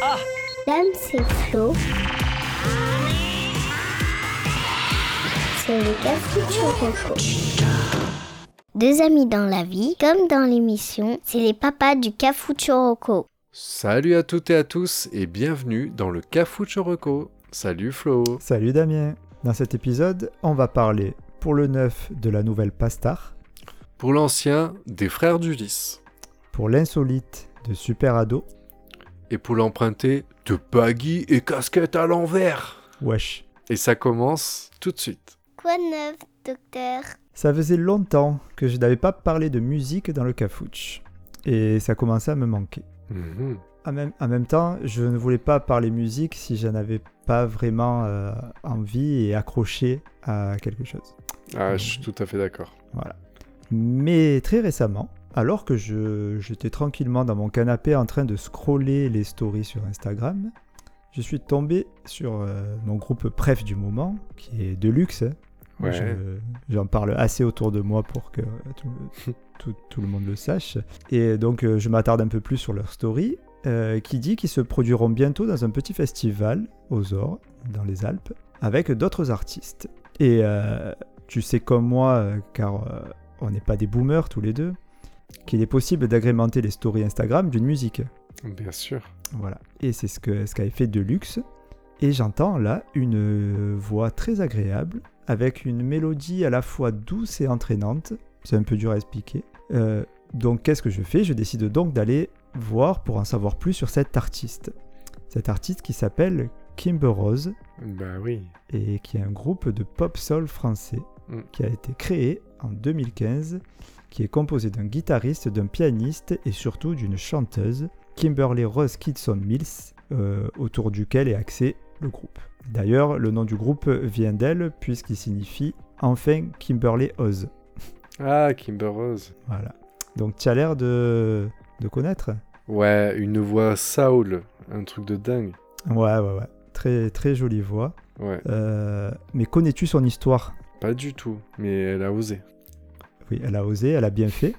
Dame, c'est Flo. C'est le Cafucho Deux amis dans la vie, comme dans l'émission, c'est les papas du Cafucho Salut à toutes et à tous et bienvenue dans le Cafucho Rocco. Salut Flo. Salut Damien. Dans cet épisode, on va parler pour le neuf de la nouvelle Pastar, Pour l'ancien, des frères d'Ulysse. pour l'insolite de Super Ado, Et pour l'emprunter, de baggy et casquette à l'envers. wesh. Et ça commence tout de suite. Quoi de neuf, docteur? Ça faisait longtemps que je n'avais pas parlé de musique dans le cafouche. Et ça commençait à me manquer. Mhm. En même, en même temps, je ne voulais pas parler musique si je n'avais pas vraiment euh, envie et accroché à quelque chose. Ah, je suis tout à fait d'accord. Mais très récemment, alors que je- j'étais tranquillement dans mon canapé en train de scroller les stories sur Instagram, je suis tombé sur euh, mon groupe préf du moment, qui est Deluxe. hein. Ouais. Je- J'en parle assez autour de moi pour que tout, tout- tout le monde le sache. Et donc euh, je m'attarde un peu plus sur leur story, euh, qui dit qu'ils se produiront bientôt dans un petit festival aux Ors, dans les Alpes, avec d'autres artistes. Et euh, tu sais comme moi, euh, car euh, on n'est pas des boomers tous les deux, qu'il est possible d'agrémenter les stories Instagram d'une musique. Bien sûr. Voilà. Et c'est ce que ce qu'avait fait Deluxe. Et j'entends là une euh, voix très agréable, avec une mélodie à la fois douce et entraînante. C'est un peu dur à expliquer. Euh, donc qu'est-ce que je fais? Je décide donc d'aller voir pour en savoir plus sur cet artiste. Cet artiste qui s'appelle Kimber Rose Bah oui. et qui est un groupe de pop soul français Mm. qui a été créé en 2015, qui est composé d'un guitariste, d'un pianiste et surtout d'une chanteuse, Kimberly Rose Kidson Mills, euh, autour duquel est axé le groupe. D'ailleurs, le nom du groupe vient d'elle puisqu'il signifie enfin Kimberly Oz. Ah, Kimber Rose. Voilà. Donc tu as l'air de, de connaître Ouais, une voix Saul. Un truc de dingue. Ouais, ouais, ouais. Très, très jolie voix. Ouais, Euh, mais connais-tu son histoire? Pas du tout. Mais elle a osé. Oui, elle a osé, elle a bien fait.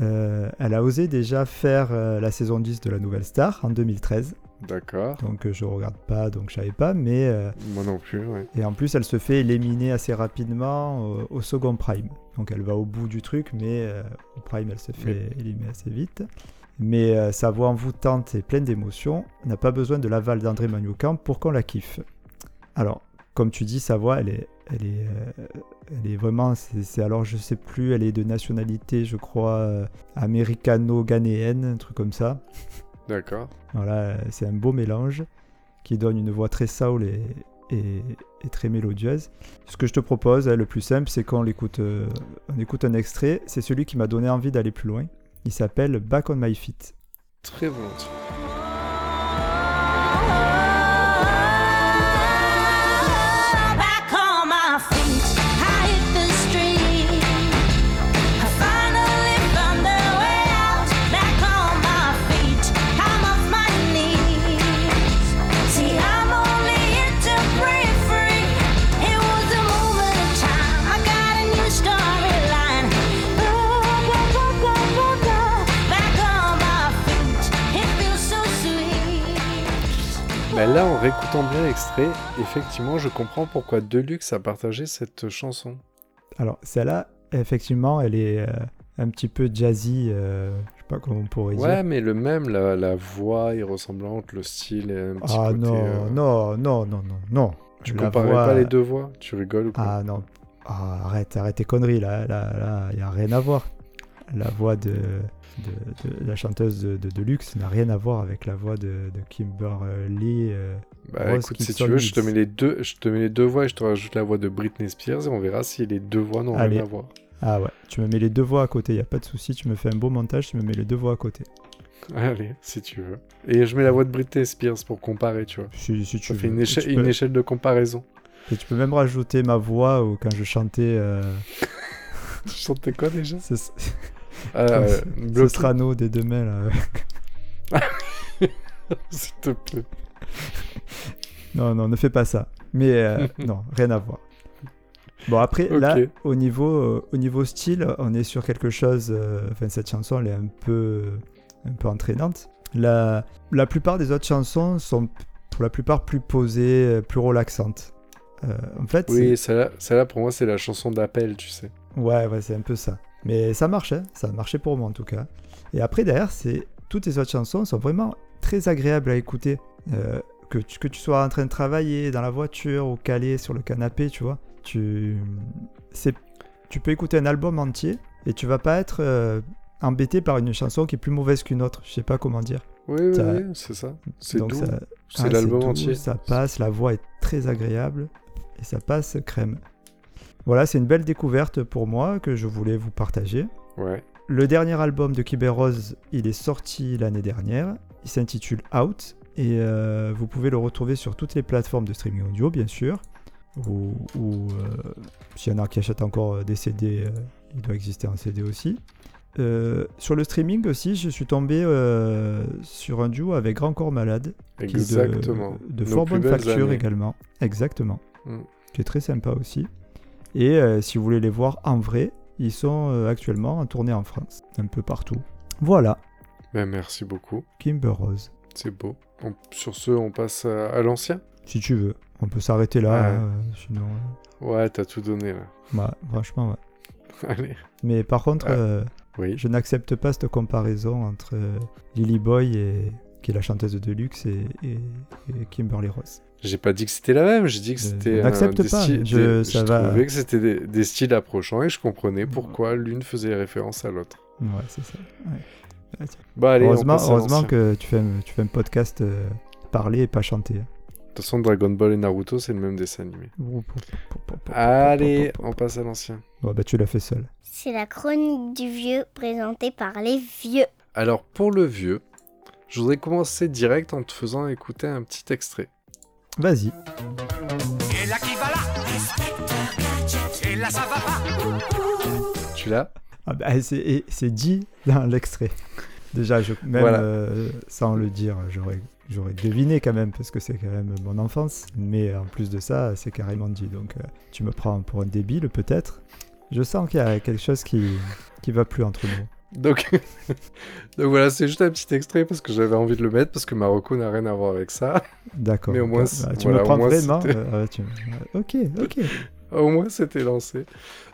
Euh, elle a osé déjà faire euh, la saison 10 de la Nouvelle Star en 2013. D'accord. Donc euh, je regarde pas, donc je savais pas. Mais euh, Moi non plus, ouais. et en plus, elle se fait éliminer assez rapidement au, au second prime. Donc elle va au bout du truc, mais au prime, elle se fait éliminer assez vite. Mais sa voix envoûtante et pleine d'émotions n'a pas besoin de l'aval d'André Manoukian pour qu'on la kiffe. Alors, comme tu dis, sa voix, elle est, elle est, euh, elle est vraiment, c'est alors je sais plus, elle est de nationalité, je crois, euh, américano-ghanéenne, un truc comme ça. D'accord. Voilà, euh, c'est un beau mélange qui donne une voix très soul et, et- et très mélodieuse. Ce que je te propose, hein, le plus simple, c'est qu'on l'écoute, euh, on écoute un extrait. C'est celui qui m'a donné envie d'aller plus loin. Il s'appelle Back on My Feet. Très volontiers. Là, en réécoutant bien l'extrait, effectivement, je comprends pourquoi Deluxe a partagé cette chanson. Alors, celle-là, effectivement, elle est euh, un petit peu jazzy, euh, je sais pas comment on pourrait Ouais, dire. mais le même, la, la voix est ressemblante, le style est un petit Ah côté... non, euh, non, non, non, non, non. Tu La comparais voix- pas les deux voix? Tu rigoles ou quoi? Ah non, Ah, arrête, arrête tes conneries là, là, là, il a rien à voir. La voix de, de, de la chanteuse de, de Deluxe n'a rien à voir avec la voix de, Kimberly. euh, Bah Rose écoute, si tu veux, je te, mets les deux, je te mets les deux voix et je te rajoute la voix de Britney Spears et on verra si les deux voix n'ont rien à voir. Ah ouais, tu me mets les deux voix à côté, il a pas de souci, tu me fais un beau montage, tu me mets les deux voix à côté. Allez, si tu veux. Et je mets la voix de Britney Spears pour comparer, tu vois. Si, si tu Ça fait veux. une, échelle, tu une peux- échelle de comparaison. et tu peux même rajouter ma voix ou quand je chantais euh, Tu chantais quoi déjà? Euh, ce bloqué, Strano des deux mains là. S'il te plaît. Non, non, ne fais pas ça. Mais euh, non, rien à voir. Bon, après, là, au niveau, euh, au niveau style, on est sur quelque chose. euh, Enfin, cette chanson, elle est un peu, un peu entraînante. La, la plupart des autres chansons sont pour la plupart plus posées, plus relaxantes. En fait, Oui, celle-là, pour moi, c'est la chanson d'appel, tu sais. ouais, ouais, c'est un peu ça. Mais ça marchait, ça a marché pour moi en tout cas. Et après, derrière, c'est toutes les autres chansons sont vraiment très agréables à écouter. Euh, que, tu, que tu sois en train de travailler dans la voiture ou calé sur le canapé, tu vois. Tu, tu peux écouter un album entier et tu vas pas être euh, embêté par une chanson qui est plus mauvaise qu'une autre. Je sais pas comment dire. Oui, oui, Ça- oui, c'est ça. C'est doux. ça- C'est ah, l'album entier. Ça passe, la voix est très agréable et ça passe crème. Voilà, c'est une belle découverte pour moi que je voulais vous partager. Ouais. Le dernier album de Kiber Rose, il est sorti l'année dernière. Il s'intitule Out et euh, vous pouvez le retrouver sur toutes les plateformes de streaming audio, bien sûr. Ou, ou, euh, s'il y en a qui achètent encore des CD, euh, il doit exister un CD aussi. Euh, sur le streaming aussi, je suis tombé euh, sur un duo avec Grand Corps Malade, qui est de- Exactement. fort bonne facture également. Exactement. Mm. Qui est très sympa aussi. Et euh, si vous voulez les voir en vrai, ils sont euh, actuellement en tournée en France, un peu partout. Voilà, Ben, merci beaucoup. Kimber Rose. C'est beau. On- sur ce, on passe à, à l'ancien Si tu veux, on peut s'arrêter là. Ouais. euh, sinon, Ouais, t'as tout donné, là. bah, franchement, ouais. Allez. Mais par contre, euh, Oui. je n'accepte pas cette comparaison entre Lily Boy, et, qui est la chanteuse de Deluxe, et, et, et Kimberly Rose. J'ai pas dit que c'était la même, j'ai dit que Je- c'était. n'accepte des pas, styles- je- des- ça je va- trouvais que c'était des, des styles approchants et je comprenais pourquoi l'une faisait référence à l'autre. Ouais, c'est ça. ouais. Ouais. Bah allez, heureusement que tu fais, un, tu fais un podcast euh, parler et pas chanter. De toute façon, Dragon Ball et Naruto, c'est le même dessin animé. Allez, on passe à l'ancien. Bon, bah, tu l'as fait seul. C'est la chronique du vieux présentée par les vieux. Alors, pour le vieux, je voudrais commencer direct en te faisant écouter un petit extrait. Vas-y. Et là qui va là Et là ça va pas Tu l'as Ah bah, c'est dit dans l'extrait. Déjà, je, même Voilà. euh, sans le dire, j'aurais j'aurais deviné quand même, parce que c'est quand même mon enfance. Mais en plus de ça, c'est carrément dit. Donc, euh, tu me prends pour un débile, peut-être. Je sens qu'il y a quelque chose qui, qui va plus entre nous. Donc, donc voilà, c'est juste un petit extrait parce que j'avais envie de le mettre parce que Marocco n'a rien à voir avec ça. D'accord. Mais au moins, Bah, tu voilà, me prends moins, vraiment. euh, tu- ouais, Ok, ok. Au moins, c'était lancé.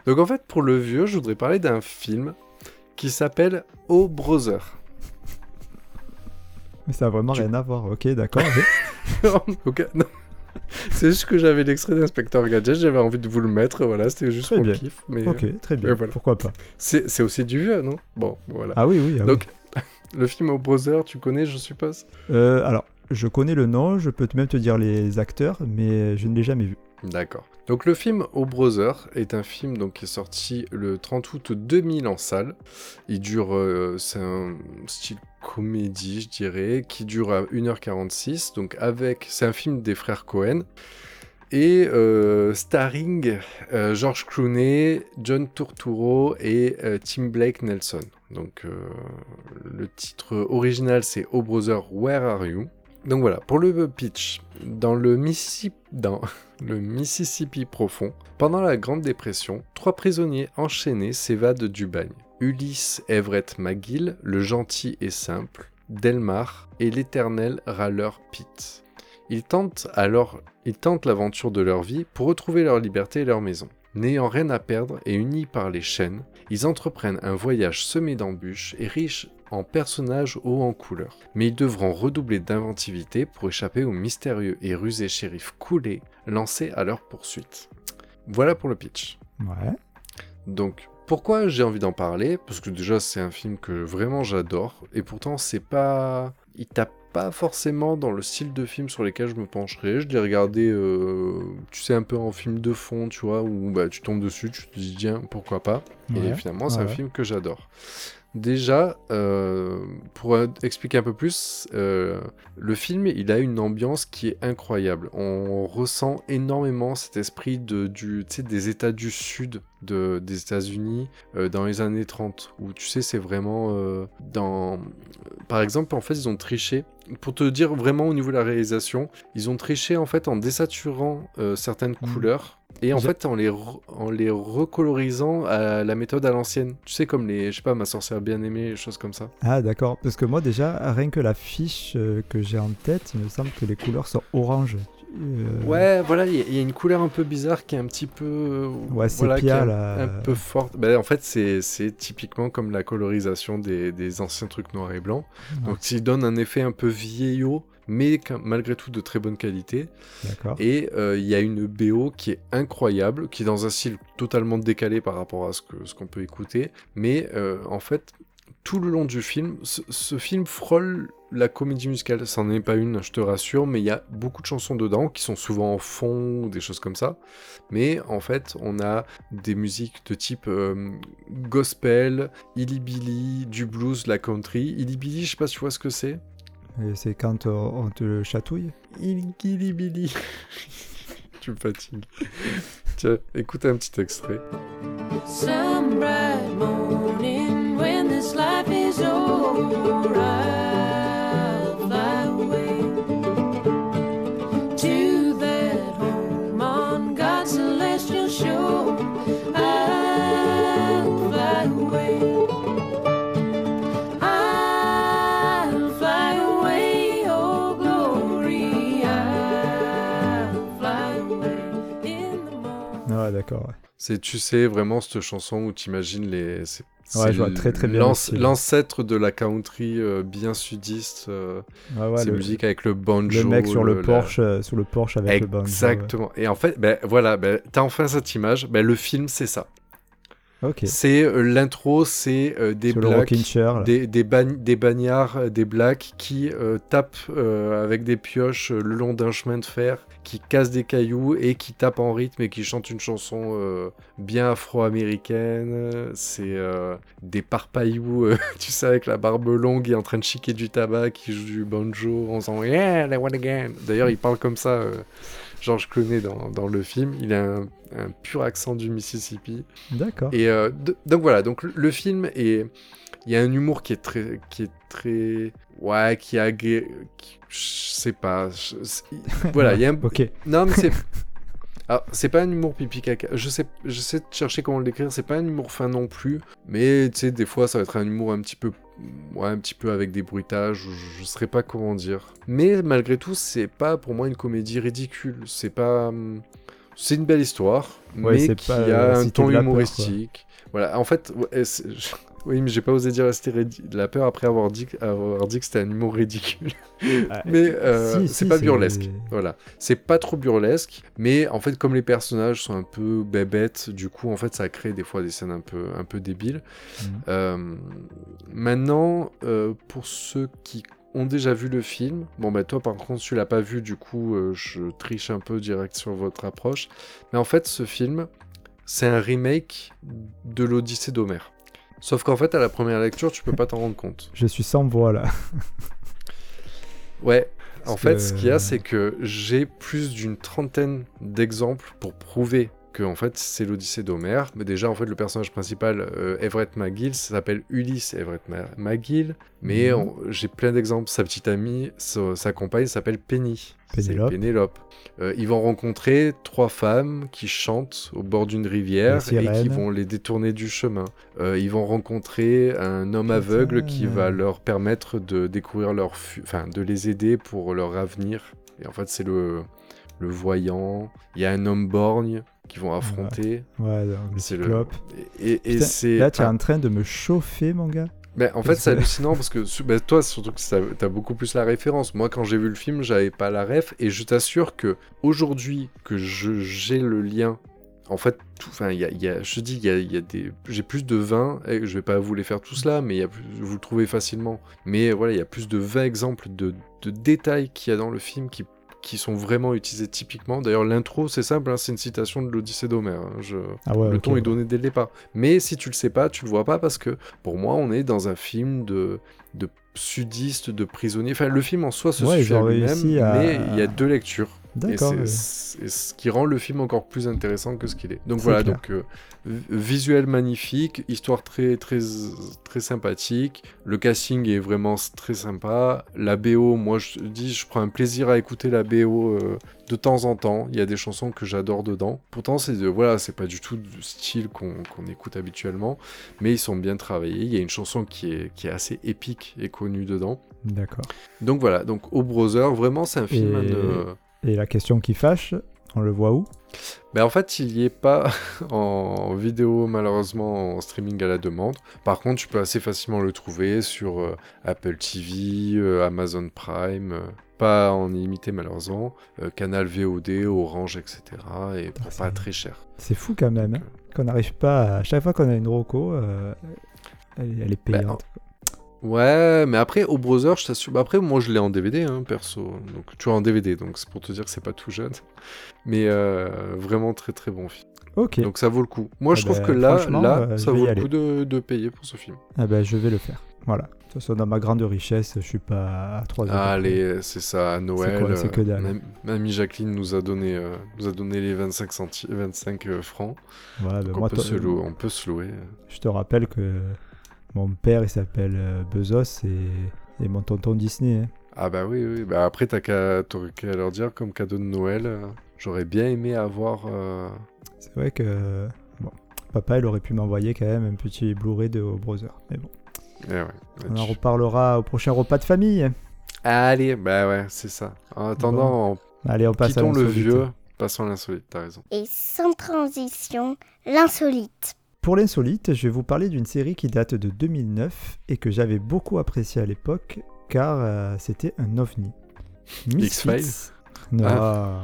Donc en fait, pour le vieux, je voudrais parler d'un film qui s'appelle Oh Brother. Mais ça a vraiment Tu- rien à voir. Ok, d'accord. Ok, non. C'est juste que j'avais l'extrait d'Inspecteur Gadget, j'avais envie de vous le mettre, voilà, c'était juste le kiff. Mais ok, très bien. Voilà. Pourquoi pas c'est aussi du vieux, non? Bon, voilà. Ah oui, oui. ah oui. Donc, le film Oh Brother, tu connais, je suppose? Euh, alors, je connais le nom, je peux même te dire les acteurs, mais je ne l'ai jamais vu. D'accord. Donc le film O Brother est un film donc, qui est sorti le 30 août 2000 en salle. Il dure, euh, c'est un style comédie, je dirais, qui dure à 1h46. Donc avec, c'est un film des frères Cohen. Et euh, starring euh, George Clooney, John Turturro et Tim Blake Nelson. Donc le titre original c'est O Brother, Where Are You? Donc voilà, pour le pitch, dans le Mississippi, profond, pendant la Grande Dépression, trois prisonniers enchaînés s'évadent du bagne. Ulysse Everett McGill, le gentil et simple, Delmar et l'éternel râleur Pete. Ils tentent alors, ils tentent l'aventure de leur vie pour retrouver leur liberté et leur maison. N'ayant rien à perdre et unis par les chaînes, ils entreprennent un voyage semé d'embûches et riche en personnages hauts en couleur. Mais ils devront redoubler d'inventivité pour échapper au mystérieux et rusé shérif Cooley lancé à leur poursuite. Voilà pour le pitch. Ouais. Donc, pourquoi j'ai envie d'en parler? Parce que déjà, c'est un film que vraiment j'adore, et pourtant, c'est pas. Il tape pas forcément dans le style de film sur lesquels je me pencherai. Je l'ai regardé, euh, tu sais, un peu en film de fond, tu vois, où bah, tu tombes dessus, tu te dis, tiens, pourquoi pas? Et finalement, c'est un film que j'adore. Déjà, euh, pour expliquer un peu plus, euh, le film, il a une ambiance qui est incroyable. On ressent énormément cet esprit de, du, des États du Sud de, des États-Unis euh, dans les années 30, où tu sais, c'est vraiment dans... Par exemple, en fait, ils ont triché. Pour te dire vraiment au niveau de la réalisation, ils ont triché en fait en désaturant certaines Mhm. couleurs Et en fait, en les, en les recolorisant à la méthode à l'ancienne. Tu sais, comme les, je sais pas, ma sorcière bien aimée, choses comme ça. Ah d'accord, parce que moi déjà, rien que la fiche euh, que j'ai en tête, il me semble que les couleurs sont orange. Euh, Ouais, voilà, il y, a- il y a une couleur un peu bizarre qui est un petit peu. euh, Ouais, voilà, qui est sépia, là. un peu forte. Bah, en fait, c'est c'est typiquement comme la colorisation des, des anciens trucs noirs et blancs. Ouais. Donc, il donne un effet un peu vieillot, mais malgré tout de très bonne qualité. Et euh, il y a une BO qui est incroyable, qui est dans un style totalement décalé par rapport à ce qu'on peut écouter. Mais euh, en fait, tout le long du film, ce, ce film frôle la comédie musicale. Ça n'en est pas une, je te rassure, mais il y a beaucoup de chansons dedans qui sont souvent en fond ou des choses comme ça. Mais en fait, on a des musiques de type euh, gospel, illy-billy, du blues, la country. Illy-billy, je sais pas si tu vois ce que c'est. Et c'est quand on te chatouille Illy-billy. tu me fatigues. Tiens, écoute un petit extrait. Some bright morning when this life is over, d'accord. ouais. C'est, tu sais, vraiment cette chanson où tu imagines les. C'est, Ouais, je vois très, très bien l'anc-. L'ancêtre de la country euh, bien sudiste. euh, ouais, ces le, musiques avec le banjo. le mec sur le la- Porsche, euh, sur le Porsche avec le banjo. Exactement. Et en fait, ben, voilà, ben, t'as enfin cette image. Ben, le film, c'est ça. Ok. C'est euh, l'intro, c'est euh, des le blacks, chair. des, des, bagn- des bagnards, des blacks qui euh, tapent avec des pioches le long d'un chemin de fer, qui cassent des cailloux et qui tapent en rythme et qui chantent une chanson euh, bien afro-américaine. C'est euh, des parpaillous, euh, tu sais, avec la barbe longue et en train de chiquer du tabac, qui joue du banjo en faisant Yeah, I want again. D'ailleurs, il parle comme ça. George Clooney dans, dans le film, il a un, un pur accent du Mississippi. D'accord. Et donc voilà, donc le, film est, il y a un humour qui est très, qui est très, ouais, qui a, qui- je sais pas, je- voilà, il y a un, Ok. non mais c'est, alors c'est pas un humour pipi caca, je sais, je sais chercher comment l'écrire, c'est pas un humour fin non plus, mais tu sais des fois ça va être un humour un petit peu, ouais, un petit peu avec des bruitages, je, je saurais pas comment dire, mais malgré tout c'est pas pour moi une comédie ridicule, c'est pas, hum, c'est une belle histoire, Ouais, mais qui pas a un ton de peur, humoristique. Voilà, en fait, ouais, oui, mais j'ai pas osé dire ridi- de la peur après avoir dit, avoir dit que c'était un humour ridicule. mais euh, si, c'est si, pas burlesque. Voilà, c'est pas trop burlesque, mais en fait, comme les personnages sont un peu bébêtes, du coup, en fait, ça crée des fois des scènes un peu, un peu débiles. Mhm. Euh, maintenant, euh, pour ceux qui ont déjà vu le film, bon bah toi par contre tu l'as pas vu, du coup euh, je triche un peu direct sur votre approche, mais en fait ce film c'est un remake de l'Odyssée d'Homère. Sauf qu'en fait à la première lecture tu peux pas t'en rendre compte. Je suis sans voix là. Ouais, en fait que- ce qu'il y a c'est que j'ai plus d'une trentaine d'exemples pour prouver que en fait c'est l'Odyssée d'Homère. Mais déjà en fait le personnage principal euh, Everett McGill s'appelle Ulysse Everett McGill. Mais Mhm. j'ai plein d'exemples. Sa petite amie, sa, sa compagne s'appelle Penny. Pénélope. Pénélope. Euh, ils vont rencontrer trois femmes qui chantent au bord d'une rivière et qui vont les détourner du chemin. Euh, ils vont rencontrer un homme aveugle qui va leur permettre de découvrir leur, enfin, de les aider pour leur avenir. Et en fait, c'est le le voyant. Il y a un homme borgne qui vont affronter. Ouais, C'est le-. Et, et c'est Là, tu es en train de me chauffer, mon gars. mais en fait, c'est hallucinant parce que bah, toi, surtout que t'as beaucoup plus la référence. Moi, quand j'ai vu le film, j'avais pas la ref, et je t'assure que aujourd'hui que j'ai le lien. En fait, tout, enfin, y a, il y a- je dis, il y a, y a des, j'ai plus de 20, et je vais pas vous les faire tous là, mais il y a plus- vous le trouvez facilement. Mais voilà, il y a plus de 20 exemples de, de détails qu'il y a dans le film qui, qui sont vraiment utilisés typiquement. D'ailleurs, l'intro, c'est simple, hein, c'est une citation de l'Odyssée d'Homère. hein, je... Ah ouais, Le ton ouais. est donné dès le départ. Mais si tu le sais pas, tu le vois pas parce que pour moi, on est dans un film de, de sudiste, de prisonnier. Enfin, le film en soi se Ouais, suffit à lui-même, mais il y a deux lectures. Et c'est ouais. ce qui rend le film encore plus intéressant que ce qu'il est. Donc voilà, clair. donc euh, vi- visuel magnifique, histoire très très très sympathique. Le casting est vraiment très sympa. La BO, moi je dis, je prends un plaisir à écouter la BO euh, de temps en temps. Il y a des chansons que j'adore dedans. Pourtant, c'est de- voilà, c'est pas du tout du style qu'on écoute habituellement, mais ils sont bien travaillés. Il y a une chanson qui est qui est assez épique et connue dedans. D'accord. Donc voilà, donc au Brother, vraiment c'est un film à Et- ne- Et la question qui fâche, on le voit où? Ben en fait, il y est pas en vidéo, malheureusement, en streaming à la demande. Par contre, tu peux assez facilement le trouver sur euh, Apple TV, euh, Amazon Prime, euh, pas en illimité malheureusement, Canal VOD, Orange, etc. Et pour c'est- pas très cher. C'est fou quand même, hein, qu'on n'arrive pas à... chaque fois qu'on a une roco, elle, elle est Bah, payante. Ouais, mais après, au browser, je t'assure. bah après, moi, je l'ai en DVD, hein, perso. Donc, tu vois, en DVD, donc c'est pour te dire que c'est pas tout jeune. Mais euh, vraiment très très bon film. ok, Donc, ça vaut le coup. Moi, Ah je trouve bah, que là, là, euh, ça vaut le aller. coup de, de payer pour ce film. Ah ben, je vais le faire. Voilà. De toute façon, dans ma grande richesse, je suis pas à 3 euros. Ah, Allez, c'est ça, à Noël. c'est que euh, dalle. Mam- Mamie Jacqueline nous a donné, nous a donné les 25, centi- 25 euh, francs. Voilà, Donc moi, on, peut toi- se louer, on peut se louer. je te rappelle que mon père, il s'appelle euh, Bezos et, et mon tonton Disney. hein. Ah bah oui, oui. Bah après, t'as qu'à leur dire comme cadeau de Noël. euh, J'aurais bien aimé avoir. euh, C'est vrai que bon, papa, il aurait pu m'envoyer quand même un petit Blu-ray de Brother. Mais bon, eh ouais, on en reparlera au prochain repas de famille. Allez, bah ouais, c'est ça. En attendant, Allez, on passe à quittons le vieux, passons à l'insolite, t'as raison. Et sans transition, l'insolite. Pour l'insolite, je vais vous parler d'une série qui date de 2009 et que j'avais beaucoup appréciée à l'époque car euh, c'était un ovni. X-Files Non, Ah.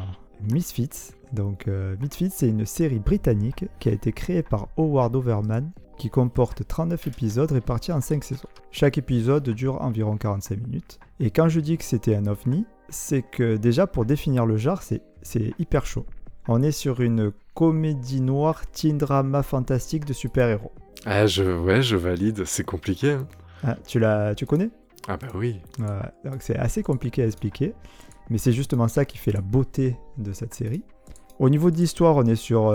Misfits. Donc euh, Misfits, c'est une série britannique qui a été créée par Howard Overman qui comporte 39 épisodes répartis en 5 saisons. Chaque épisode dure environ 45 minutes. Et quand je dis que c'était un ovni, c'est que déjà pour définir le genre, c'est hyper chaud. On est sur une comédie noire teen drama fantastique de super-héros. Ah, je, ouais, je valide, c'est compliqué. hein. Ah, tu, l'as, tu connais? Ah bah oui. Ouais, donc c'est assez compliqué à expliquer, mais c'est justement ça qui fait la beauté de cette série. Au niveau de l'histoire, on est sur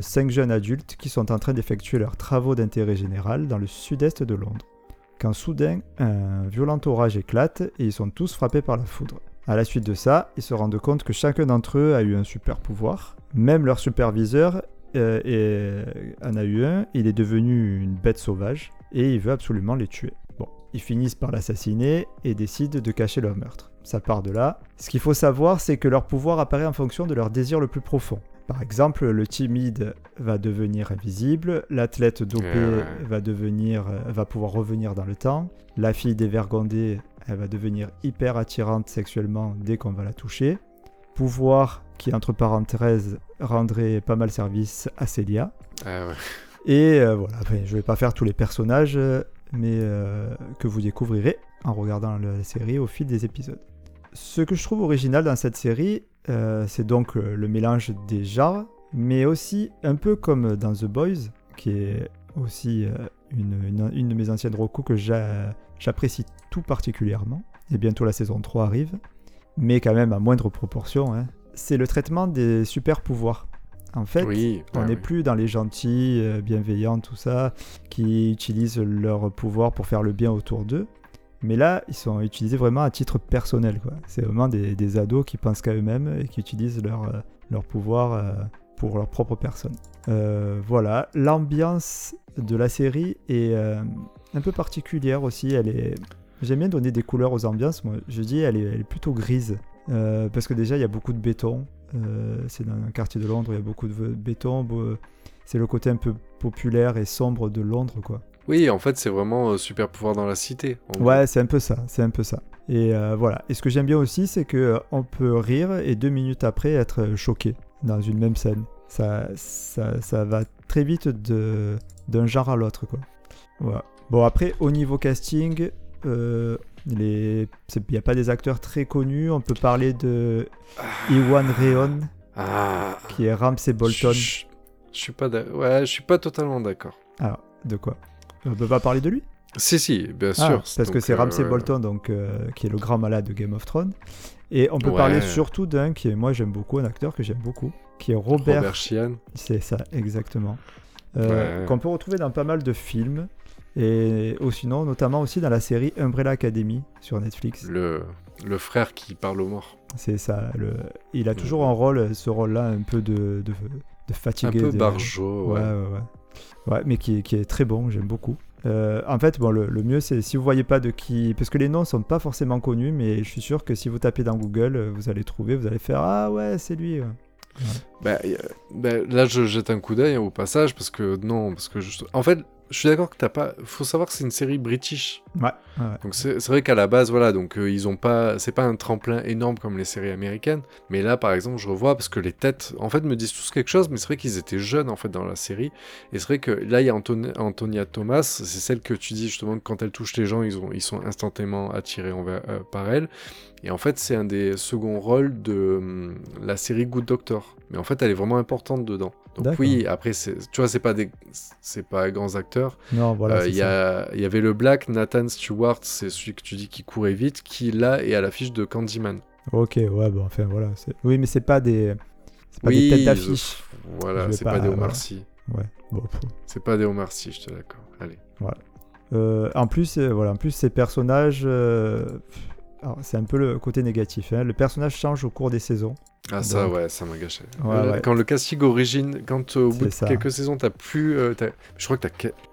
5 jeunes adultes qui sont en train d'effectuer leurs travaux d'intérêt général dans le sud-est de Londres. Quand soudain, un violent orage éclate et ils sont tous frappés par la foudre. À la suite de ça, ils se rendent compte que chacun d'entre eux a eu un super pouvoir. Même leur superviseur euh, en a eu un, il est devenu une bête sauvage et il veut absolument les tuer. Bon, ils finissent par l'assassiner et décident de cacher leur meurtre. Ça part de là. Ce qu'il faut savoir, c'est que leur pouvoir apparaît en fonction de leur désir le plus profond. Par exemple, le timide va devenir invisible, l'athlète dopé devenir, va pouvoir revenir dans le temps, la fille dévergondée, elle va devenir hyper attirante sexuellement dès qu'on va la toucher. Pouvoir qui, entre parenthèses, rendrait pas mal service à Célia. Ah ouais. Et euh, voilà, enfin, je vais pas faire tous les personnages, mais euh, que vous découvrirez en regardant la série au fil des épisodes. Ce que je trouve original dans cette série, euh, c'est donc le mélange des genres, mais aussi un peu comme dans The Boys, qui est aussi une, une- une de mes anciennes recos que j'a- j'apprécie tout particulièrement. Et bientôt la saison 3 arrive, mais quand même à moindre proportion. hein. C'est le traitement des super pouvoirs. En fait, Oui, on ouais, n'est ouais. plus dans les gentils, euh, bienveillants, tout ça, qui utilisent leur pouvoir pour faire le bien autour d'eux. Mais là, ils sont utilisés vraiment à titre personnel. C'est vraiment des, des ados qui pensent qu'à eux-mêmes et qui utilisent leur, euh, leur pouvoir euh, pour leur propre personne. Euh, voilà, l'ambiance de la série est euh, un peu particulière aussi. Elle est... J'aime bien donner des couleurs aux ambiances. Moi, je dis elle est, elle est plutôt grise. Euh, parce que déjà, il y a beaucoup de béton. C'est dans un quartier de Londres, il y a beaucoup de béton. C'est le côté un peu populaire et sombre de Londres, quoi. Oui, en fait, c'est vraiment super pouvoir dans la cité. Ouais, c'est un peu ça, c'est un peu ça. Et voilà. Et ce que j'aime bien aussi, c'est que on peut rire et deux minutes après être choqué dans une même scène. Ça, ça, ça va très vite de d'un genre à l'autre, quoi. Voilà. Bon après, au niveau casting, euh, il n'y a pas des acteurs très connus. On peut parler de Iwan Reon, Ah. qui est Ramsey Bolton. Je, suis pas ouais, je suis pas totalement d'accord. Alors, de quoi? On peut pas parler de lui? Si, si, bien Ah, sûr. parce que c'est Ramsay euh, Bolton, donc, euh, qui est le grand malade de Game of Thrones. Et on peut Ouais. parler surtout d'un qui est, moi j'aime beaucoup, un acteur que j'aime beaucoup, qui est Robert. Robert Sheehan. C'est ça, exactement. Euh, Ouais. Qu'on peut retrouver dans pas mal de films. Et ou sinon, notamment aussi dans la série Umbrella Academy sur Netflix. Le, le frère qui parle aux morts. C'est ça. Le... Il a toujours un rôle, ce rôle-là, un peu de, de, de fatigué. Un peu de- barjot, Ouais, ouais. ouais, mais qui qui est très bon, j'aime beaucoup. Euh, en fait, bon, le, mieux, c'est si vous voyez pas de qui. Parce que les noms sont pas forcément connus, mais je suis sûr que si vous tapez dans Google, euh, vous allez trouver, vous allez faire Ah ouais, c'est lui. Bah, bah, là, je jette un coup d'œil hein, au passage parce que non, parce que je- en fait, je suis d'accord que t'as pas. Faut savoir que c'est une série british. Ouais. Donc c'est c'est vrai qu'à la base, voilà, donc euh, ils ont pas, c'est pas un tremplin énorme comme les séries américaines, mais là par exemple, je revois parce que les têtes, en fait, me disent tous quelque chose, mais c'est vrai qu'ils étaient jeunes en fait dans la série, et c'est vrai que là il y a Anton- Antonia Thomas, c'est celle que tu dis justement que quand elle touche les gens, ils ont, ils sont instantanément attirés envers, euh, par elle, et en fait c'est un des seconds rôles de hum, la série Good Doctor, mais en fait elle est vraiment importante dedans. Donc oui, après tu vois, c'est pas des, c'est pas grands acteurs. Non, voilà. Euh, Il y, avait le Black, Nathan Stewart, c'est celui que tu dis qui courait vite, qui là est à l'affiche de Candyman. Ok, ouais, bon, enfin voilà. Oui, mais c'est pas des. C'est pas oui, des têtes d'affiche. Voilà, Je c'est pas, pas- des Omar voilà. Sy. Ouais, bon. C'est pas des Omar Sy, je te d'accord. Allez. Euh, en plus, euh, voilà, en plus ces personnages, euh, c'est un peu le côté négatif. hein. Le personnage change au cours des saisons. Ah ça, Donc- ouais, ça m'a gâché. Ouais, Euh, ouais. Quand le casting origine, quand euh, au bout de ça. quelques saisons, t'as plus... euh, je crois que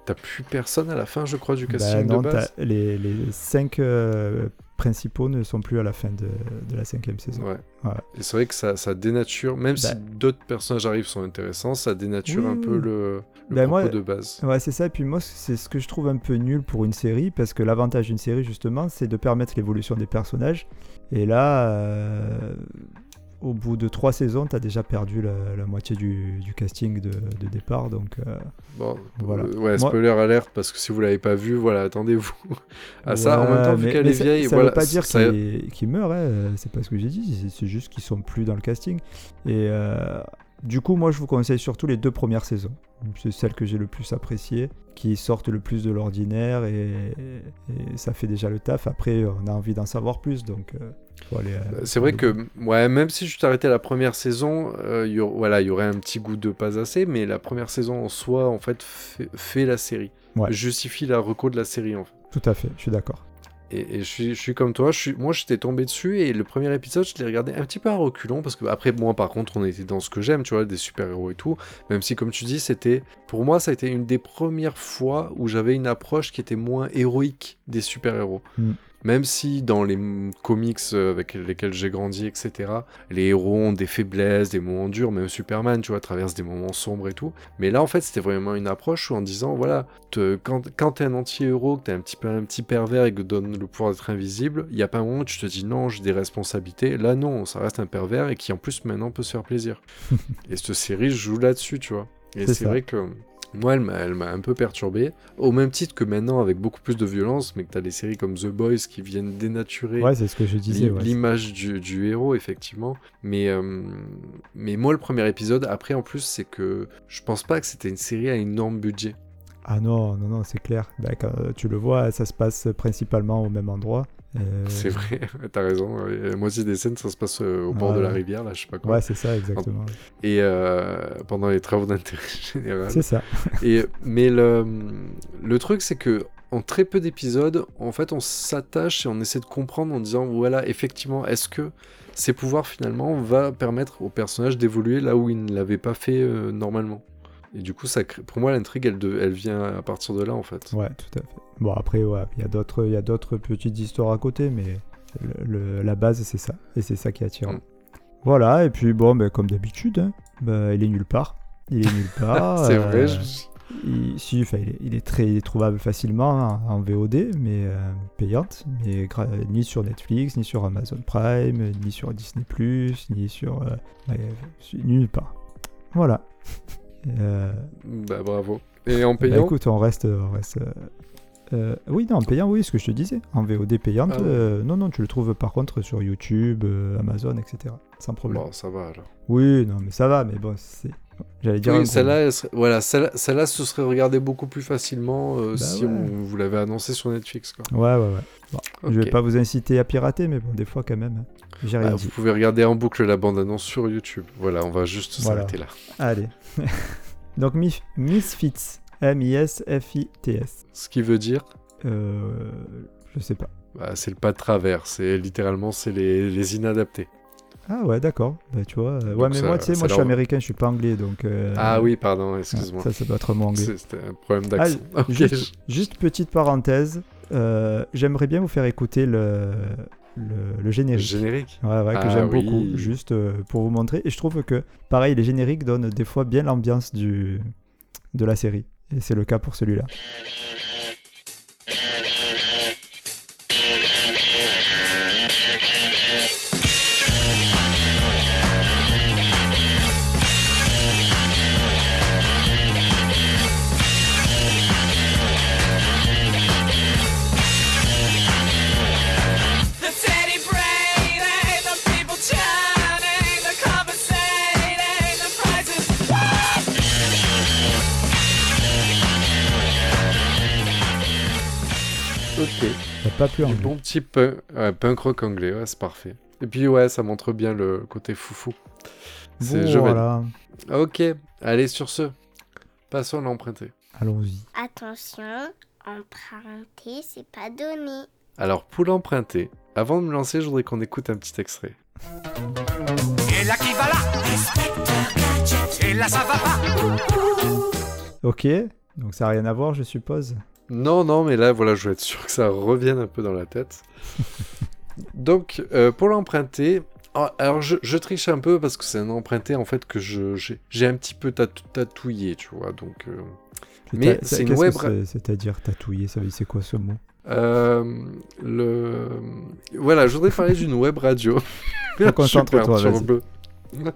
t'as plus personne à la fin, je crois, du casting Bah, non, de base. les, les cinq euh, principaux ne sont plus à la fin de, de la cinquième saison. Ouais. Et c'est vrai que ça, ça dénature, même si Bah. d'autres personnages arrivent sont intéressants, ça dénature Oui, un peu le, le Bah, propos moi- de base. Ouais, c'est ça. Et puis moi, c'est ce que je trouve un peu nul pour une série, parce que l'avantage d'une série, justement, c'est de permettre l'évolution des personnages. Et là, euh, au bout de trois saisons, t'as déjà perdu la, la moitié du, du casting de, de départ. Donc, euh, Bon, Voilà. euh, ouais, Moi- spoiler alerte, parce que si vous l'avez pas vu, voilà, attendez-vous à ça. En même temps, vu qu'elle est ça- vieille, ça voilà. veut pas dire ça- qu'il qu'il meurt, hein, euh, c'est pas ce que j'ai dit, c'est- juste qu'ils sont plus dans le casting. Et euh, du coup, moi je vous conseille surtout les deux premières saisons. C'est celles que j'ai le plus appréciées, qui sortent le plus de l'ordinaire et, et ça fait déjà le taf. Après, on a envie d'en savoir plus, donc euh, C'est vrai que, ouais, même si je t'arrêtais la première saison, euh, il y, aur- voilà, il y aurait un petit goût de pas assez, mais la première saison en soi, en fait, fait, fait la série. Ouais. Justifie la reco de la série, en fait. Tout à fait, je suis d'accord. Et, et je, suis, je suis comme toi, je suis, moi j'étais tombé dessus et le premier épisode je l'ai regardé un petit peu à reculons parce que après moi par contre on était dans ce que j'aime, tu vois, des super-héros et tout, même si comme tu dis c'était, pour moi ça a été une des premières fois où j'avais une approche qui était moins héroïque des super-héros. Mm. Même si dans les comics euh, avec lesquels j'ai grandi, etc., les héros ont des faiblesses, des moments durs, même Superman, tu vois, traverse des moments sombres et tout. Mais là, en fait, c'était vraiment une approche où en disant, voilà, te- quand, quand t'es un anti-héros, que t'es un petit peu un petit pervers et que donne le pouvoir d'être invisible, il y a pas un moment où tu te dis non, j'ai des responsabilités. Là, non, ça reste un pervers et qui en plus maintenant peut se faire plaisir. et cette série joue là-dessus, tu vois. Et C'est vrai que moi, elle m'a, un peu perturbé. Au même titre que maintenant, avec beaucoup plus de violence, mais que t'as des séries comme The Boys qui viennent dénaturer Ouais, c'est ce que je disais. L'i- ouais. l'image du, du héros effectivement mais euh, mais moi le premier épisode après en plus c'est que je pense pas que c'était une série à énorme budget Ah non, non, non, c'est clair. Quand tu le vois, ça se passe principalement au même endroit. Euh, c'est vrai t'as raison la moitié des scènes ça se passe euh, au bord Ouais, de la rivière là je sais pas quoi Ouais, c'est ça, exactement. et euh, pendant les travaux d'intérêt général C'est ça. Et, mais le, le truc, c'est que en très peu d'épisodes, en fait, on s'attache et on essaie de comprendre en disant voilà, effectivement, est-ce que ces pouvoirs finalement va permettre au personnage d'évoluer là où il ne l'avait pas fait euh, normalement? Et du coup, ça crée- pour moi, l'intrigue, elle, de- elle vient à partir de là, en fait. Ouais, tout à fait. Bon, après, ouais, il y a d'autres, il y a d'autres petites histoires à côté, mais le- le- la base, c'est ça. Et c'est ça qui est attirant. Mm. Voilà, et puis bon, ben, comme d'habitude, hein, ben, il est nulle part. Il est nulle part. c'est euh, vrai, je- il, si, enfin, il, est, il est très il est trouvable facilement en, en VOD, mais euh, payante, mais ni sur Netflix, ni sur Amazon Prime, ni sur Disney+, ni sur... euh, nulle part. Voilà. Euh, Bah, bravo. Et en bah, payant? écoute, on reste. On reste euh, oui, non, en payant, oui, ce que je te disais. En VOD payante, Ah ouais. euh, non, non, tu le trouves par contre sur YouTube, euh, Amazon, etc. Sans problème. Bon, ça va alors. Oui, non, mais ça va, mais bon, c'est J'allais dire Oui, celle-là, serait- voilà, celle-là, se serait regardée beaucoup plus facilement Bah si ouais. on vous l'avait annoncé sur Netflix. Quoi. Ouais, ouais, ouais. Bon, Je vais pas vous inciter à pirater, mais bon, des fois quand même. hein. J'ai rien Ah, dit. vous pouvez regarder en boucle la bande-annonce sur YouTube. Voilà, on va juste Voilà. s'arrêter là. Allez. Donc Misfits. M-I-S-F-I-T-S. Ce qui veut dire, Euh, je sais pas. bah, c'est le pas de travers. C'est littéralement c'est les, les inadaptés. Ah ouais, d'accord. Bah, tu vois. euh, ouais, mais ça- moi, tu sais, moi, je suis américain, je suis pas anglais, donc. euh, Ah oui, pardon, excuse-moi. ça, ça doit être mon anglais. C'était un problème d'accent. Juste, juste petite parenthèse. euh, J'aimerais bien vous faire écouter le, le, le je- générique. Générique? Ouais, ouais, que Ah j'aime oui. beaucoup, juste pour vous montrer. Et je trouve que, pareil, les génériques donnent des fois bien l'ambiance du de la série. Et c'est le cas pour celui-là. Pas plus Du anglais. bon petit punk, ouais, punk rock anglais, ouais, c'est parfait. Et puis ouais, ça montre bien le côté foufou. C'est. Voilà, Ok, allez sur ce, passons à l'emprunter. allons-y. Attention, emprunter, c'est pas donné. Alors pour l'emprunter, avant de me lancer, je voudrais qu'on écoute un petit extrait. Et là qui va là? Et là ça va pas? Ok, donc ça n'a rien à voir, je suppose. Non, non, mais là, voilà, je veux être sûr que ça revienne un peu dans la tête. Donc, euh, pour l'emprunter, ah, alors je, je triche un peu parce que c'est un emprunté en fait que je j'ai j'ai un petit peu tatou- tatouillé, tu vois. Donc, euh, Mais c'est une qu'est-ce web C'est-à-dire tatouiller, ça veut dire c'est quoi ce mot? Euh, le voilà, je voudrais parler d'une web radio. Concentre-toi,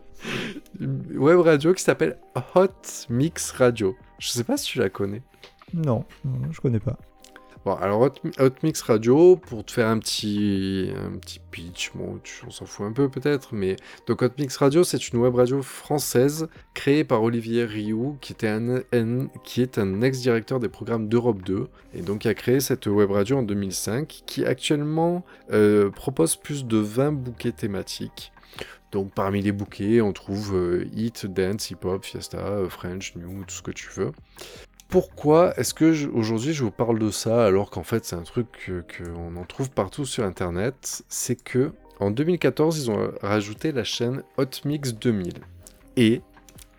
web radio qui s'appelle Hot Mix Radio. Je sais pas si tu la connais. Non, non, je connais pas. Bon, alors Hot, Mix Radio, pour te faire un petit, un petit pitch, bon, tu- on s'en fout un peu peut-être, mais donc Hot Mix Radio, c'est une web radio française créée par Olivier Rioux, qui, était un, qui est un ex-directeur des programmes d'Europe 2, et donc a créé cette web radio en 2005, qui actuellement euh, propose plus de 20 bouquets thématiques. Donc parmi les bouquets, on trouve euh, Hit, Dance, Hip-Hop, Fiesta, euh, French, New, tout ce que tu veux pourquoi est-ce que aujourd'hui je vous parle de ça alors qu'en fait c'est un truc que- qu'on en trouve partout sur internet? C'est que en 2014 ils ont rajouté la chaîne Hot Mix 2000 et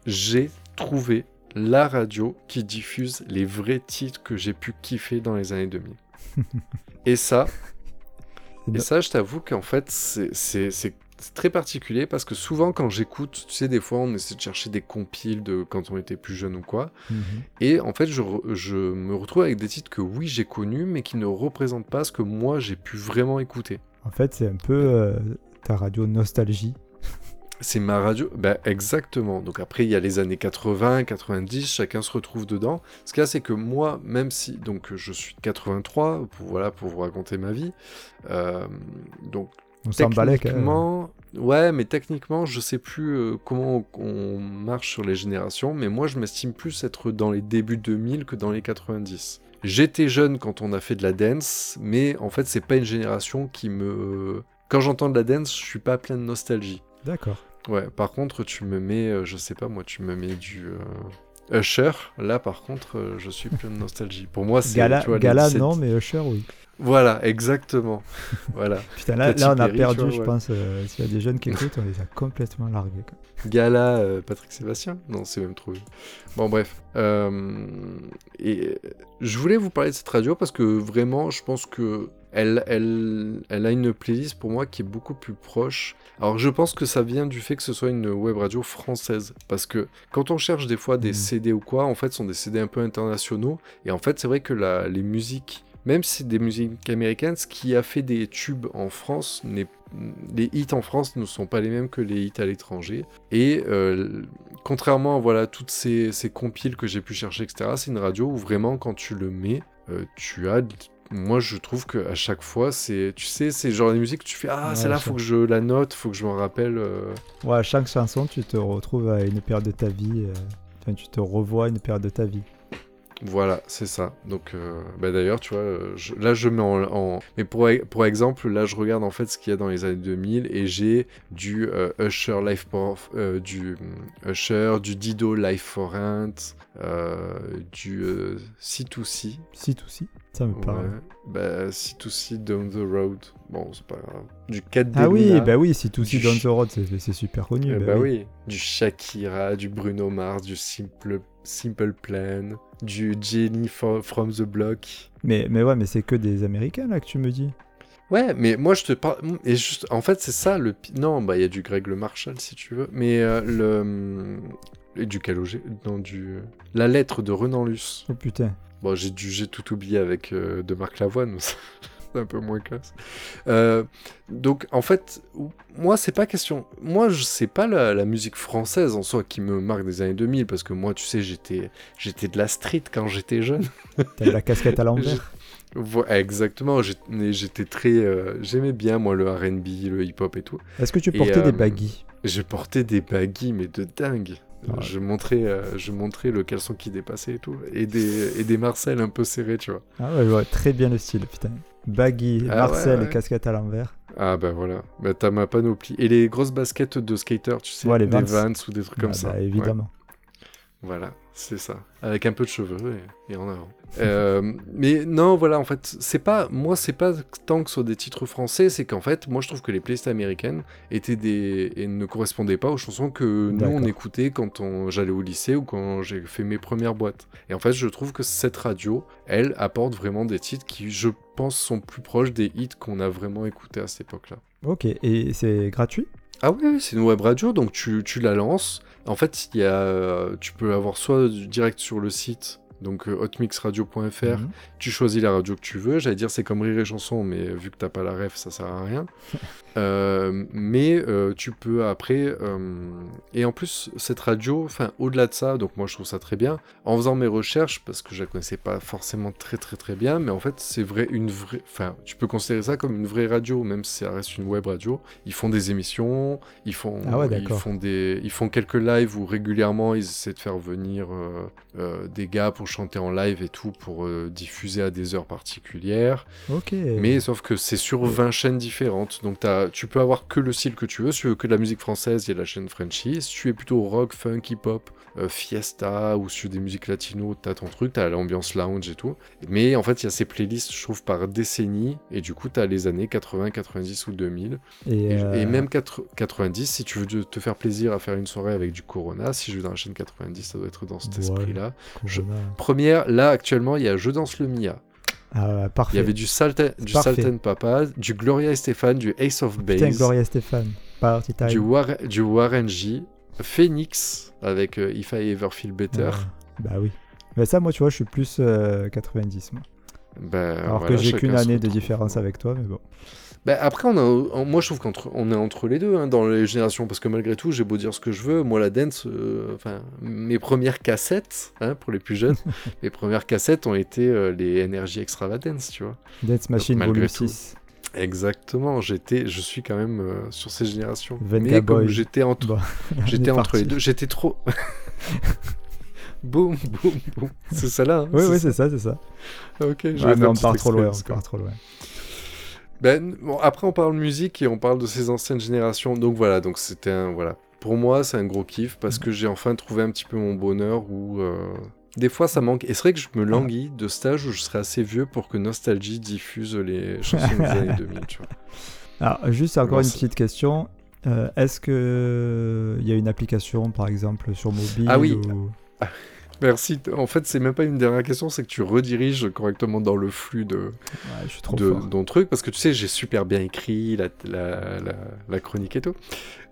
j'ai trouvé la radio qui diffuse les vrais titres que j'ai pu kiffer dans les années 2000. et ça, C'est et ça je t'avoue qu'en fait c'est- c'est très particulier parce que souvent quand j'écoute, tu sais des fois on essaie de chercher des compiles de quand on était plus jeune ou quoi, Mhm. et en fait, je, je me retrouve avec des titres que oui, j'ai connus, mais qui ne représentent pas ce que moi, j'ai pu vraiment écouter. En fait, c'est un peu euh, ta radio nostalgie. C'est ma radio, bah, exactement. Donc après, il y a les années 80, 90, chacun se retrouve dedans. Ce qu'il y a, c'est que moi, même si, donc je suis de 83, pour, voilà, pour vous raconter ma vie, euh, donc On s'en. Techniquement, ouais, mais techniquement, je sais plus euh, comment on, marche sur les générations, mais moi, je m'estime plus être dans les débuts 2000 que dans les 90. J'étais jeune quand on a fait de la dance, mais en fait, c'est pas une génération qui me. Quand j'entends de la dance, je suis pas plein de nostalgie. D'accord. Ouais, par contre, tu me mets, euh, je sais pas moi, tu me mets du. euh, Usher, là par contre, euh, je suis plein de nostalgie. Pour moi, c'est. Gala, tu vois, Gala 17 non, mais Usher, oui. Voilà, exactement. voilà. Putain, là, on a perdu, vois, je ouais. pense. euh, S'il y a des jeunes qui écoutent, on les a complètement largués. quoi. Gala euh, Patrick Sébastien Non, c'est même trop. Bon, bref. Euh, et je voulais vous parler de cette radio parce que vraiment, je pense que elle, elle, elle a une playlist pour moi qui est beaucoup plus proche. Alors, je pense que ça vient du fait que ce soit une web radio française. Parce que quand on cherche des fois des Mhm. CD ou quoi, en fait, ce sont des CD un peu internationaux. Et en fait, c'est vrai que la, les musiques, même si c'est des musiques américaines, ce qui a fait des tubes en France les hits en France ne sont pas les mêmes que les hits à l'étranger. Et euh, contrairement à voilà, toutes ces, ces compiles que j'ai pu chercher, etc., c'est une radio où vraiment, quand tu le mets, euh, tu as moi je trouve que à chaque fois c'est tu sais c'est genre de musique que tu fais ah Ouais, celle-là je faut que je la note faut que je m'en rappelle euh. Ouais, à chaque chanson, tu te retrouves à une période de ta vie. euh, Enfin, tu te revois à une période de ta vie. Voilà c'est ça donc euh, bah, d'ailleurs tu vois euh, là je mets en, en- mais pour e- pour exemple là je regarde en fait ce qu'il y a dans les années 2000 et j'ai du euh, Usher Life du Usher du Dido Life for Rent du euh, C2C Si, tout si. Ça me parle. Ouais. Bah, C2C Down the Road. Bon, c'est pas grave. Du 4 Ah oui, bah oui, si tout si Du Down ch- the Road, c'est super connu. Eh bah bah oui. oui. Du Shakira, du Bruno Mars, du Simple, Simple Plan, du Jenny fro- from the Block. Mais, mais ouais, mais c'est que des Américains là que tu me dis. Ouais, mais moi je te parle. Et juste, en fait, c'est ça le. Non, bah il y a du Greg le Marshall si tu veux. Mais euh, le. Et du Calogé. Non, du. La lettre de Renan Luce. Oh putain. Bon, j'ai j'ai tout oublié avec euh, de Marc Lavoine, c'est un peu moins classe. Euh, donc, en fait, moi, c'est pas question. Moi, je sais pas la, la musique française en soi qui me marque des années 2000, parce que moi, tu sais, j'étais j'étais de la street quand j'étais jeune. T'as la casquette à l'envers. Exactement, j'étais très. euh, J'aimais bien, moi, le RB, le hip-hop et tout. Est-ce que tu Et, portais euh, des baggy Je portais des baggy, mais de dingue. Ouais. Je montrais, euh, je montrais le caleçon qui dépassait et tout. Et des, et des Marcel un peu serrés, tu vois. Ah ouais, je vois très bien le style, putain. Baggy, Ah Marcel ouais, et casquette à l'envers. Ah bah voilà, bah, t'as ma panoplie. Et les grosses baskets de skater, tu sais, les des Vans. Ou des trucs comme Ah ça. bah, évidemment. voilà, c'est ça. Avec un peu de cheveux et, et en avant. Euh, mais non, voilà, en fait, c'est pas... Moi, c'est pas tant que sur des titres français, c'est qu'en fait, moi, je trouve que les playlists américaines étaient des... et ne correspondaient pas aux chansons que nous, on écoutait quand on... j'allais au lycée ou quand j'ai fait mes premières boîtes. Et en fait, je trouve que cette radio, elle, apporte vraiment des titres qui, je pense, sont plus proches des hits qu'on a vraiment écoutés à cette époque-là. Ok, et c'est gratuit? Ah oui, oui, c'est une web radio, donc tu, tu la lances. En fait, y a, euh, tu peux avoir soit direct sur le site, donc euh, hotmixradio.fr, Mhm. tu choisis la radio que tu veux. J'allais dire c'est comme Rire et Chanson, mais vu que t'as pas la ref, ça sert à rien. Euh, mais euh, tu peux après... euh, Et en plus, cette radio, enfin au-delà de ça, donc moi je trouve ça très bien, en faisant mes recherches, parce que je la connaissais pas forcément très très très bien, mais en fait c'est vrai, une vraie... Enfin, tu peux considérer ça comme une vraie radio, même si ça reste une web radio. Ils font des émissions, ils font, Ah ouais, ils font des, ils font quelques lives où régulièrement ils essaient de faire venir euh, des gars pour chanter en live et tout pour euh, diffuser à des heures particulières. Ok. Mais sauf que c'est sur 20 chaînes différentes. Donc t'as- tu peux avoir que le style que tu veux. Si tu veux que de la musique française, il y a la chaîne Frenchy. Si tu es plutôt rock, funk, hip-hop, euh, fiesta ou sur des musiques latino, t'as ton truc, t'as l'ambiance lounge et tout. Mais en fait, il y a ces playlists, je trouve, par décennie. Et du coup, t'as les années 80, 90 ou 2000. Et, Et, euh, et même 4 90, si tu veux te- faire plaisir à faire une soirée avec du Corona, si je vais dans la chaîne 90, ça doit être dans cet Ouais. esprit-là. je-. Première, là actuellement, il y a Je danse le Mia. Ah, parfait. Il y avait du Salten, du. Salten Papa, du Gloria Estefan, du Ace of Putain, Base, Gloria Stéphane. Party time. du, War du Warren G, Phoenix avec euh, If I Ever Feel Better. Ouais. Bah oui. Mais ça, moi, tu vois, je suis plus euh, 90. Moi. Ben, Alors voilà, que j'ai qu'une année de différence avec toi, mais bon. Ben, après, on a, en- moi je trouve qu'on est entre les deux hein, dans les générations, parce que malgré tout, j'ai beau dire ce que je veux, moi la dance, euh, enfin, mes premières cassettes, hein, pour les plus jeunes, mes premières cassettes ont été euh, les Energy Extravagance, tu vois. Dance Machine Volume tout. 6. Exactement, j'étais, je suis quand même euh, sur ces générations. Venga Mais comme Boy. j'étais entre, Bon, j'étais entre les deux, j'étais trop. boum, boum, boum. C'est ça là. hein, Oui, oui, c'est ça, c'est ça. Ok, je Ouais, vais mais faire un on part trop loin, on part trop loin. Ben, bon, après, on parle musique et on parle de ces anciennes générations. Donc voilà, donc c'était un. Voilà. Pour moi, c'est un gros kiff parce que j'ai enfin trouvé un petit peu mon bonheur où. euh, Des fois, ça manque. Et c'est vrai que je me languis de stage où je serais assez vieux pour que Nostalgie diffuse les chansons des années 2000, tu vois. Alors, juste encore Bon, une petite question. Euh, Est-ce que il y a une application, par exemple, sur mobile Ah oui. ou- Merci. En fait, c'est même pas une dernière question, c'est que tu rediriges correctement dans le flux de, Ouais, je suis trop de fort. ton truc parce que tu sais j'ai super bien écrit la, la, la, la chronique et tout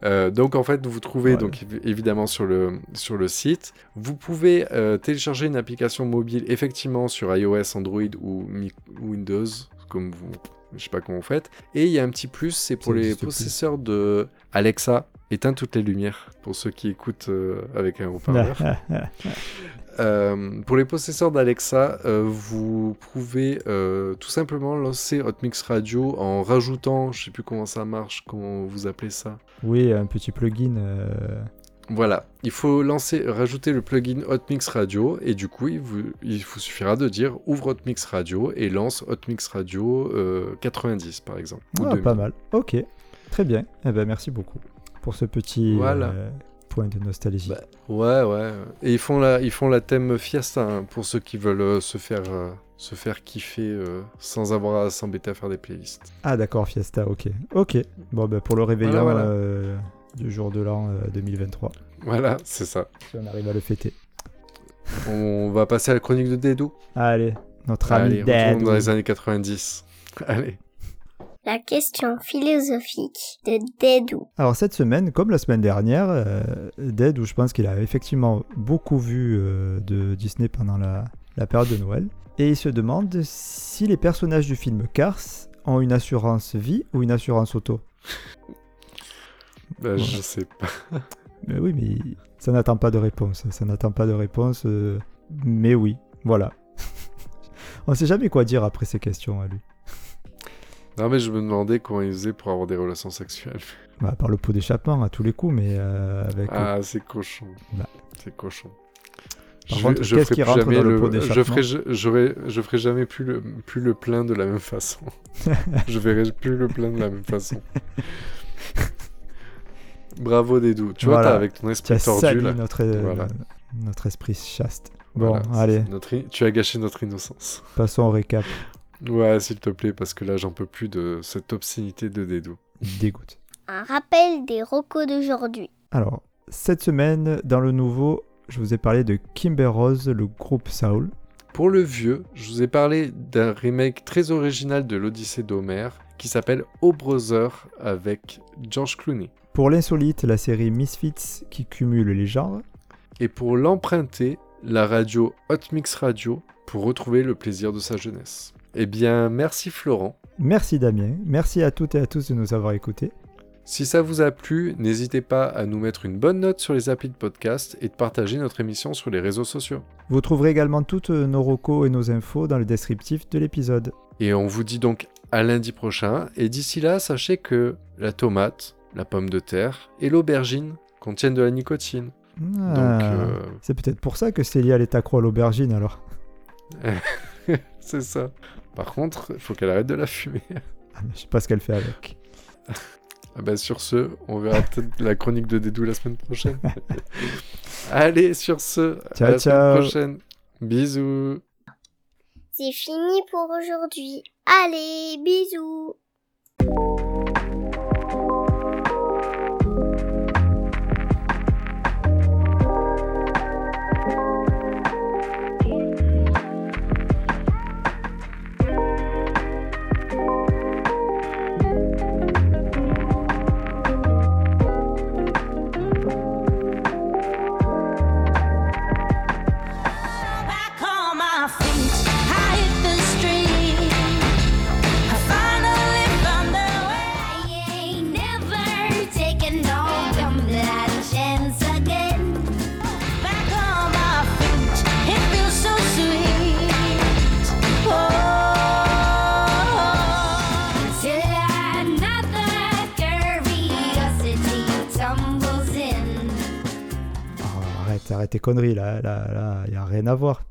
Euh, donc en fait vous trouvez Ouais. donc évi- évidemment sur le sur le site vous pouvez euh, télécharger une application mobile effectivement sur iOS Android ou Mi- Windows comme vous je sais pas comment vous faites et il y a un petit plus c'est pour les plus. possesseurs de Alexa éteins toutes les lumières pour ceux qui écoutent euh, avec un haut-parleur euh, pour les possesseurs d'Alexa, euh, vous pouvez euh, tout simplement lancer Hotmix Radio en rajoutant, je sais plus comment ça marche, comment vous appelez ça. Oui, un petit plugin. Voilà, il faut lancer, rajouter le plugin Hotmix Radio et du coup, il vous, il vous suffira de dire ouvre Hotmix Radio et lance Hotmix Radio euh, 90 par exemple. Ah, 2000. pas mal. Ok, très bien. Eh ben, merci beaucoup pour ce petit Voilà. euh, point de nostalgie. Bah, Ouais, ouais. Et ils font la, ils font la thème Fiesta hein, pour ceux qui veulent euh, se faire, euh, se faire kiffer sans avoir à s'embêter à faire des playlists. Ah, d'accord, Fiesta, ok. Ok. Bon, ben, pour le réveillon Voilà, voilà. du jour de l'an euh, 2023, Voilà, c'est ça. si on arrive à le fêter. On va passer à la chronique de Dédou. Allez, notre ami Allez, Dad. dans les années 90. Allez. La question philosophique de Dédou. Alors cette semaine, comme la semaine dernière, euh, Dead, où je pense qu'il a effectivement beaucoup vu euh, de Disney pendant la, la période de Noël, et il se demande si les personnages du film Cars ont une assurance vie ou une assurance auto. Bah, Je sais pas. Mais oui, mais ça n'attend pas de réponse. Ça n'attend pas de réponse. euh, mais oui, voilà. On sait jamais quoi dire après ces questions à lui. Non, mais je me demandais comment ils faisaient pour avoir des relations sexuelles. Bah, par le pot d'échappement à tous les coups, mais euh, avec. Ah, c'est cochon. Bah. C'est cochon. Par je, contre, je ferai qui plus rentre jamais dans le je ferai, je, j'aurais- je ferai jamais plus le, plus le plein de la même façon. je verrai plus le plein de la même façon. Bravo Dédou. Tu vois, t'as avec ton esprit tordu sali là. notre, euh, Voilà. notre esprit chaste. Bon, Voilà, allez, notre Tu as gâché notre innocence. passons au récap. Ouais, s'il te plaît, parce que là, j'en peux plus de cette obscénité de Dédou. Dégoûte. Un rappel des rocos d'aujourd'hui. Alors, cette semaine, dans le nouveau, je vous ai parlé de Kimber Rose, le groupe Saul. Pour le vieux, je vous ai parlé d'un remake très original de l'Odyssée d'Homère qui s'appelle O Brother avec George Clooney. Pour l'insolite, la série Misfits qui cumule les genres. Et pour l'emprunter, la radio Hot Mix Radio pour retrouver le plaisir de sa jeunesse. Eh bien, merci Florent. Merci Damien, merci à toutes et à tous de nous avoir écoutés. Si ça vous a plu, n'hésitez pas à nous mettre une bonne note sur les applis de podcast et de partager notre émission sur les réseaux sociaux. Vous trouverez également toutes nos recos et nos infos dans le descriptif de l'épisode. Et on vous dit donc à lundi prochain. Et d'ici là, sachez que la tomate, la pomme de terre et l'aubergine contiennent de la nicotine. Ah, Donc, euh, C'est peut-être pour ça que Célia est accro à l'aubergine alors. c'est ça. Par contre, il faut qu'elle arrête de la fumer. Ah, je sais pas ce qu'elle fait avec. Ah bah sur ce, on verra peut-être la chronique de Dédou la semaine prochaine. Allez, sur ce, à Ciao, la ciao. semaine prochaine. Bisous. C'est fini pour aujourd'hui. Allez, bisous. Arrête, tes conneries là, là, là, y a rien à voir.